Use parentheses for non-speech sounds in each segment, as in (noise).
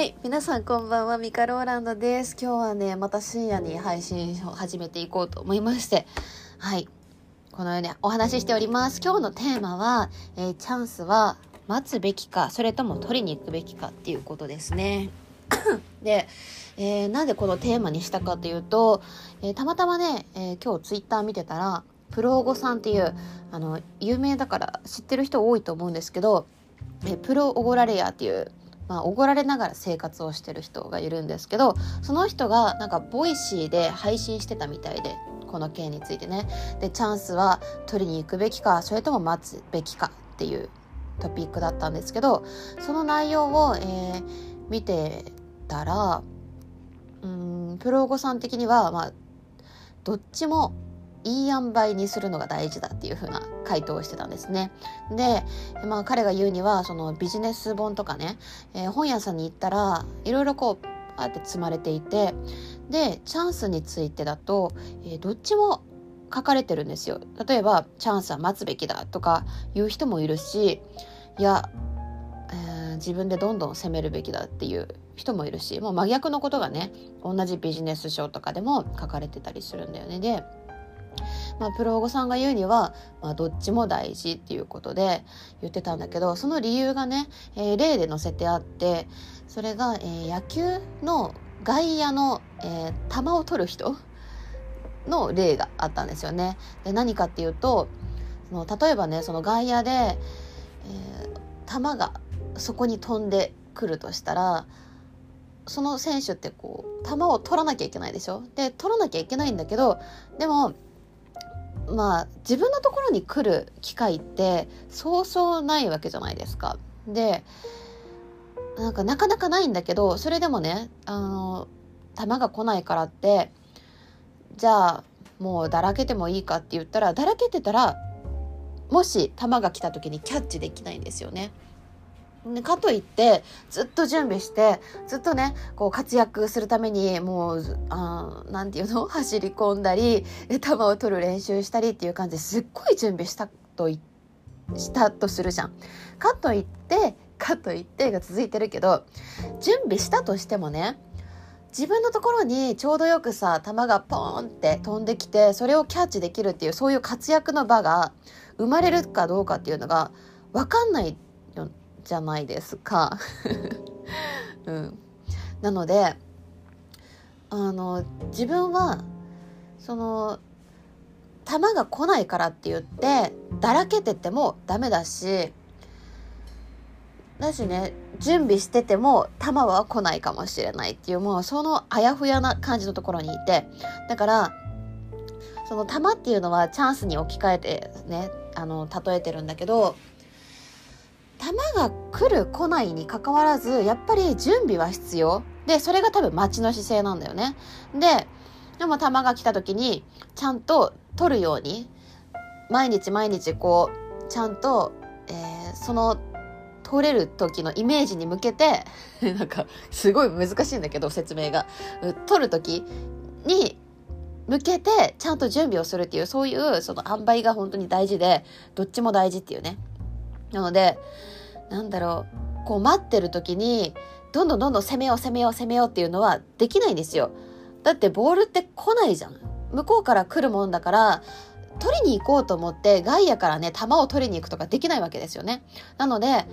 はい。皆さんこんばんは。ミカローランドです。今日はね、また深夜に配信を始めていこうと思いまして。はい。このようにお話ししております。今日のテーマは、えーチャンスは待つべきか、それとも取りに行くべきかっていうことですね。(coughs) で、えーなんでこのテーマにしたかというと、えーたまたまね、えー今日ツイッター見てたら、プロオゴさんっていう、あの、有名だから知ってる人多いと思うんですけど、えープロ奢ラレヤーっていう、まあ、おごられながら生活をしてる人がいるんですけどその人がなんか Voicy で配信してたみたいでこの件についてね。でチャンスは取りに行くべきかそれとも待つべきかっていうトピックだったんですけどその内容を、えー見てたらうーんプロゴさん的には、まあ、どっちもいい塩梅にするのが大事だっていう風な回答してたんですね。で、まあ彼が言うにはそのビジネス本とかね、えー本屋さんに行ったらいろいろこうあって積まれていてでチャンスについてだと、えーどっちも書かれてるんですよ。例えばチャンスは待つべきだとか言う人もいるしいや、えー自分でどんどん攻めるべきだっていう人もいるしもう真逆のことがね同じビジネス書とかでも書かれてたりするんだよね。でまあ、プロゴさんが言うには、まあ、どっちも大事っていうことで言ってたんだけどその理由がね、えー例で載せてあってそれが、えー野球の外野の、えー球を取る人の例があったんですよね。で何かっていうとその例えばねその外野で、えー球がそこに飛んでくるとしたらその選手ってこう球を取らなきゃいけないでしょ？で取らなきゃいけないんだけどでもまあ自分のところに来る機会ってそうそうないわけじゃないですか。でなんかなかなかないんだけどそれでもねあの球が来ないからってじゃあもうだらけてもいいかって言ったらだらけてたらもし球が来た時にキャッチできないんですよね。かといってずっと準備してずっとねこう活躍するためにもうあーなんていうの？(laughs) 走り込んだり球を取る練習したりっていう感じですっごい準備したとしたとするじゃん。かといってかといってが続いてるけど準備したとしてもね自分のところにちょうどよくさ球がポーンって飛んできてそれをキャッチできるっていうそういう活躍の場が生まれるかどうかっていうのが分かんないじゃないですか。うん、なのであの自分はその球が来ないからって言ってだらけててもダメだしだしね準備してても球は来ないかもしれないっていうもうそのあやふやな感じのところにいてだからその球っていうのはチャンスに置き換えてねあの例えてるんだけど球が来る来ないにかかわらずやっぱり準備は必要。でそれが多分待ちの姿勢なんだよね。ででも球が来た時にちゃんと取るように毎日毎日こうちゃんと、えーその取れる時のイメージに向けて (laughs) なんかすごい難しいんだけど説明が。取る時に向けてちゃんと準備をするっていうそういうその塩梅が本当に大事でどっちも大事っていうね。なのでなんだろうこう待ってる時にどんどんどんどん攻めよう攻めよう攻めようっていうのはできないんですよ。だってボールって来ないじゃん。向こうから来るもんだから取りに行こうと思って外野からね球を取りに行くとかできないわけですよね。なので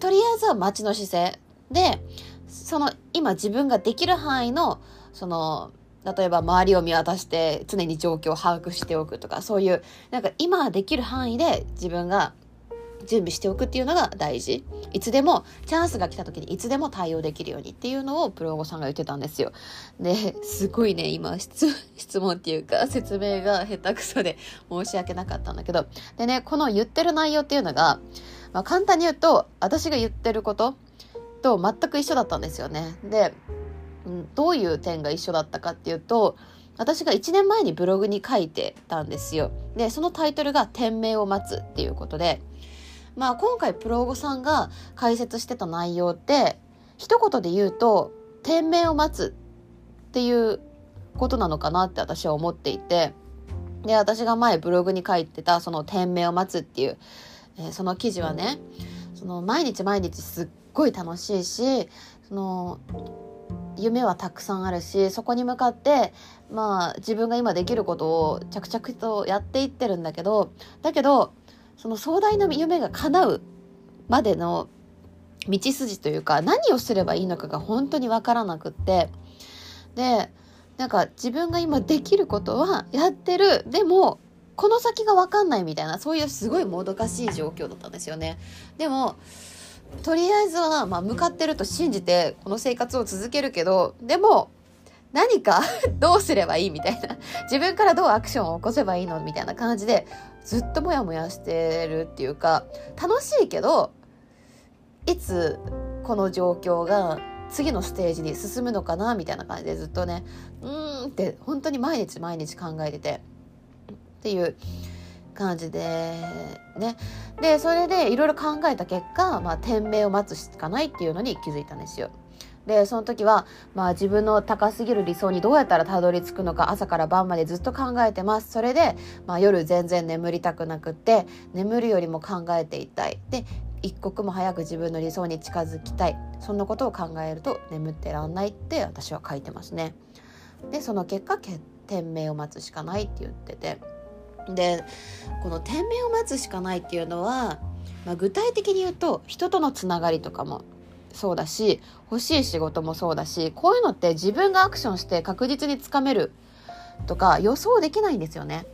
とりあえずは待ちの姿勢。でその今自分ができる範囲のその例えば周りを見渡して常に状況を把握しておくとかそういうなんか今できる範囲で自分が準備しておくっていうのが大事。いつでもチャンスが来た時にいつでも対応できるようにっていうのをプロゴさんが言ってたんですよ。ですごいね今 (laughs) 質問っていうか説明が下手くそで申し訳なかったんだけど。でねこの言ってる内容っていうのが、まあ、簡単に言うと私が言ってることと全く一緒だったんですよね。で、どういう点が一緒だったかっていうと私が1年前にブログに書いてたんですよ。でそのタイトルが「天命を待つ」っていうことでまあ今回プロゴさんが解説してた内容って一言で言うと天命を待つっていうことなのかなって私は思っていてで私が前ブログに書いてたその天命を待つっていう、えーその記事はねその毎日毎日すっごい楽しいしその夢はたくさんあるしそこに向かってまあ自分が今できることを着々とやっていってるんだけどだけどその壮大な夢が叶うまでの道筋というか何をすればいいのかが本当に分からなくって。でなんか自分が今できることはやってる。でもこの先が分かんないみたいなそういうすごいもどかしい状況だったんですよね。でもとりあえずは、まあ、向かってると信じてこの生活を続けるけどでも何か (laughs) どうすればいいみたいな。自分からどうアクションを起こせばいいのみたいな感じでずっとモヤモヤしてるっていうか楽しいけどいつこの状況が次のステージに進むのかなみたいな感じでずっとねうーんって本当に毎日毎日考えててっていう感じでねでそれでいろいろ考えた結果、まあ、天命を待つしかないっていうのに気づいたんですよ。でその時は、まあ、自分の高すぎる理想にどうやったらたどり着くのか朝から晩までずっと考えてます。それで、まあ、夜全然眠りたくなくって眠るよりも考えていたい。で一刻も早く自分の理想に近づきたい。そんなことを考えると眠ってらんないって私は書いてますね。でその結果天命を待つしかないって言ってて。でこの天命を待つしかないっていうのは、まあ、具体的に言うと人とのつながりとかもそうだし欲しい仕事もそうだしこういうのって自分がアクションして確実につかめるとか予想できないんですよね。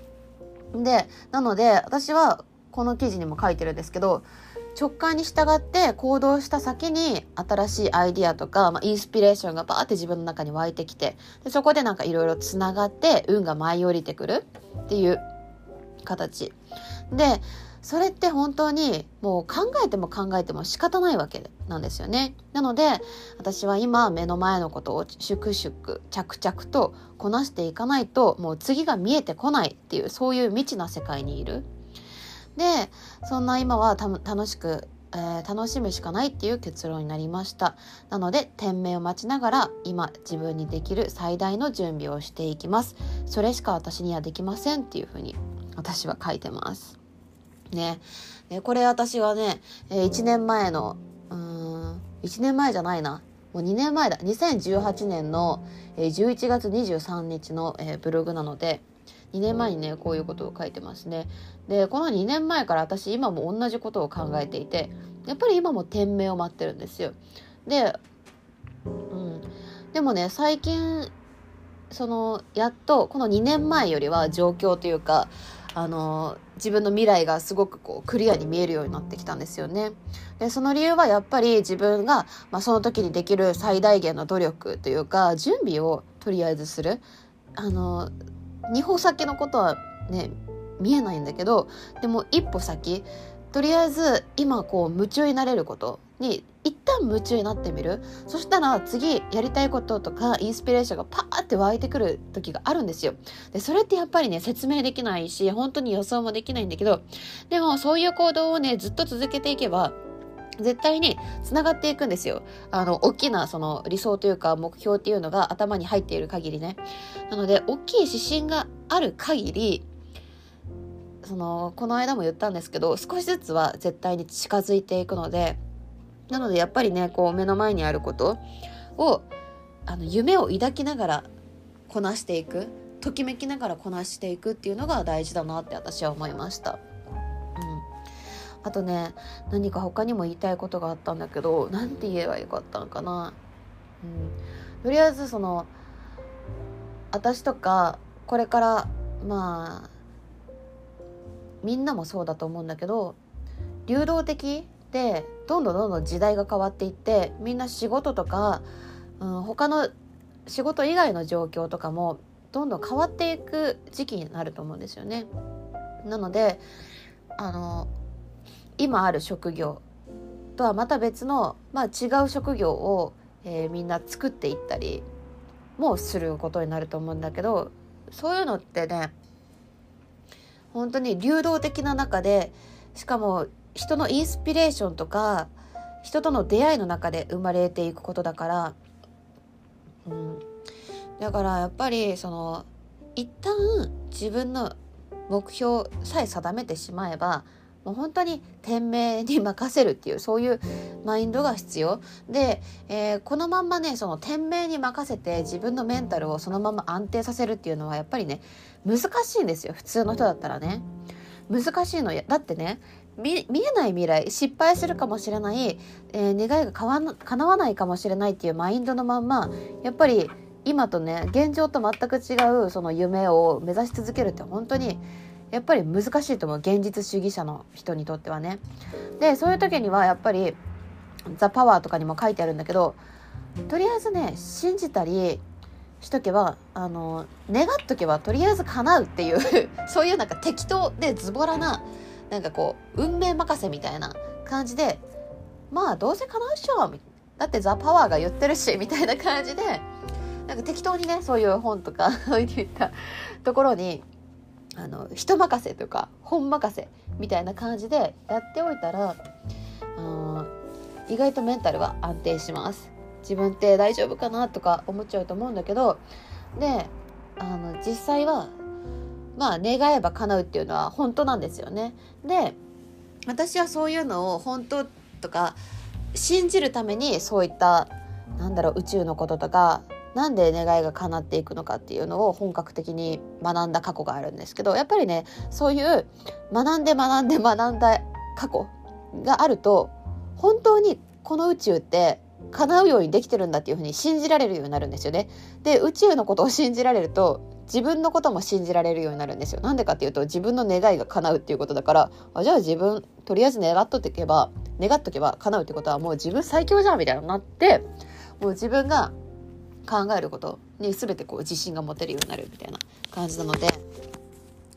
でなので私はこの記事にも書いてるんですけど直感に従って行動した先に新しいアイディアとか、まあ、インスピレーションがバーって自分の中に湧いてきてでそこでなんかいろいろつながって運が舞い降りてくるっていう形でそれって本当にもう考えても考えても仕方ないわけなんですよね。なので私は今目の前のことを粛々着々とこなしていかないともう次が見えてこないっていうそういう未知な世界にいる。でそんな今は楽しくえー、楽しむしかないっていう結論になりましたなので天命を待ちながら今自分にできる最大の準備をしていきますそれしか私にはできませんっていうふうに私は書いてます。ね。でこれ私はね、え1年前の、うん、1年前じゃないな。もう2年前だ。2018年の、え11月23日の、ブログなので、2年前にね、こういうことを書いてますね。で、この2年前から私今も同じことを考えていて、やっぱり今も天命を待ってるんですよ。で、うん。でもね、最近、その、やっと、この2年前よりは状況というか、あの自分の未来がすごくこうクリアに見えるようになってきたんですよね。でその理由はやっぱり自分が、まあ、その時にできる最大限の努力というか準備をとりあえずする。あの2歩先のことはね見えないんだけどでも一歩先とりあえず今こう夢中になれることに一旦夢中になってみるそしたら次やりたいこととかインスピレーションがパーって湧いてくる時があるんですよでそれってやっぱりね説明できないし本当に予想もできないんだけどでもそういう行動をねずっと続けていけば絶対に繋がっていくんですよ。あの、大きなその理想というか目標っていうのが頭に入っている限りね。なので、大きい指針がある限り、その、この間も言ったんですけど、少しずつは絶対に近づいていくので、なのでやっぱりねこう目の前にあることをあの夢を抱きながらこなしていくときめきながらこなしていくっていうのが大事だなって私は思いました。あとね何か他にも言いたいことがあったんだけど何て言えばよかったのかな、うん、とりあえずその私とかこれからまあみんなもそうだと思うんだけど流動的でどんどんどんどん時代が変わっていってみんな仕事とか、うん、他の仕事以外の状況とかもどんどん変わっていく時期になると思うんですよね。なのであの今ある職業とはまた別の、まあ、違う職業を、えー、みんな作っていったりもすることになると思うんだけどそういうのってね本当に流動的な中でしかも人のインスピレーションとか人との出会いの中で生まれていくことだから、うん、だからやっぱりその一旦自分の目標さえ定めてしまえばもう本当に天命に任せるっていうそういうマインドが必要。で、えー、このまんまねその天命に任せて自分のメンタルをそのまま安定させるっていうのはやっぱりね難しいんですよ。普通の人だったらね。難しいの。だってね見えない未来失敗するかもしれない、えー、願いが叶わないかもしれないっていうマインドのまんまやっぱり今とね現状と全く違うその夢を目指し続けるって本当にやっぱり難しいと思う現実主義者の人にとってはね。でそういう時にはやっぱり「ザ・パワーとかにも書いてあるんだけどとりあえずね信じたりしとけばあの願っとけばとりあえず叶うっていう (laughs) そういうなんか適当でズボラななんかこう運命任せみたいな感じでまあどうせ叶うっしょだってザ・パワーが言ってるしみたいな感じでなんか適当にねそういう本とか (laughs) そういったところにあの人任せとか本任せみたいな感じでやっておいたら意外とメンタルは安定します自分って大丈夫かなとか思っちゃうと思うんだけどであの実際はまあ願えば叶うっていうのは本当なんですよね。で私はそういうのを本当とか信じるためにそういったなんだろう宇宙のこととかなんで願いが叶っていくのかっていうのを本格的に学んだ過去があるんですけどやっぱりねそういう学んで学んで学んだ過去があると本当にこの宇宙って叶うようにできてるんだっていうふうに信じられるようになるんですよね。で宇宙のことを信じられると自分のことも信じられるようになるんですよ。なんでかっていうと自分の願いが叶うっていうことだからあじゃあ自分とりあえず願っとってけば願っとけば叶うってことはもう自分最強じゃんみたいになってもう自分が考えることに全てこう自信が持てるようになるみたいな感じなので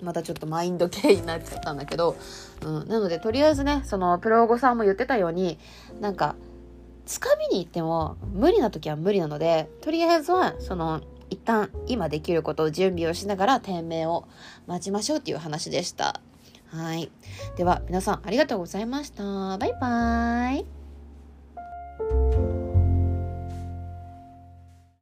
またちょっとマインド系になっちゃったんだけど、うん、なのでとりあえずねそのプロゴさんも言ってたようになんかつかみに行っても無理な時は無理なのでとりあえずはその一旦今できることを準備をしながら天命を待ちましょうっていう話でした。はい。では皆さんありがとうございました。バイバーイ。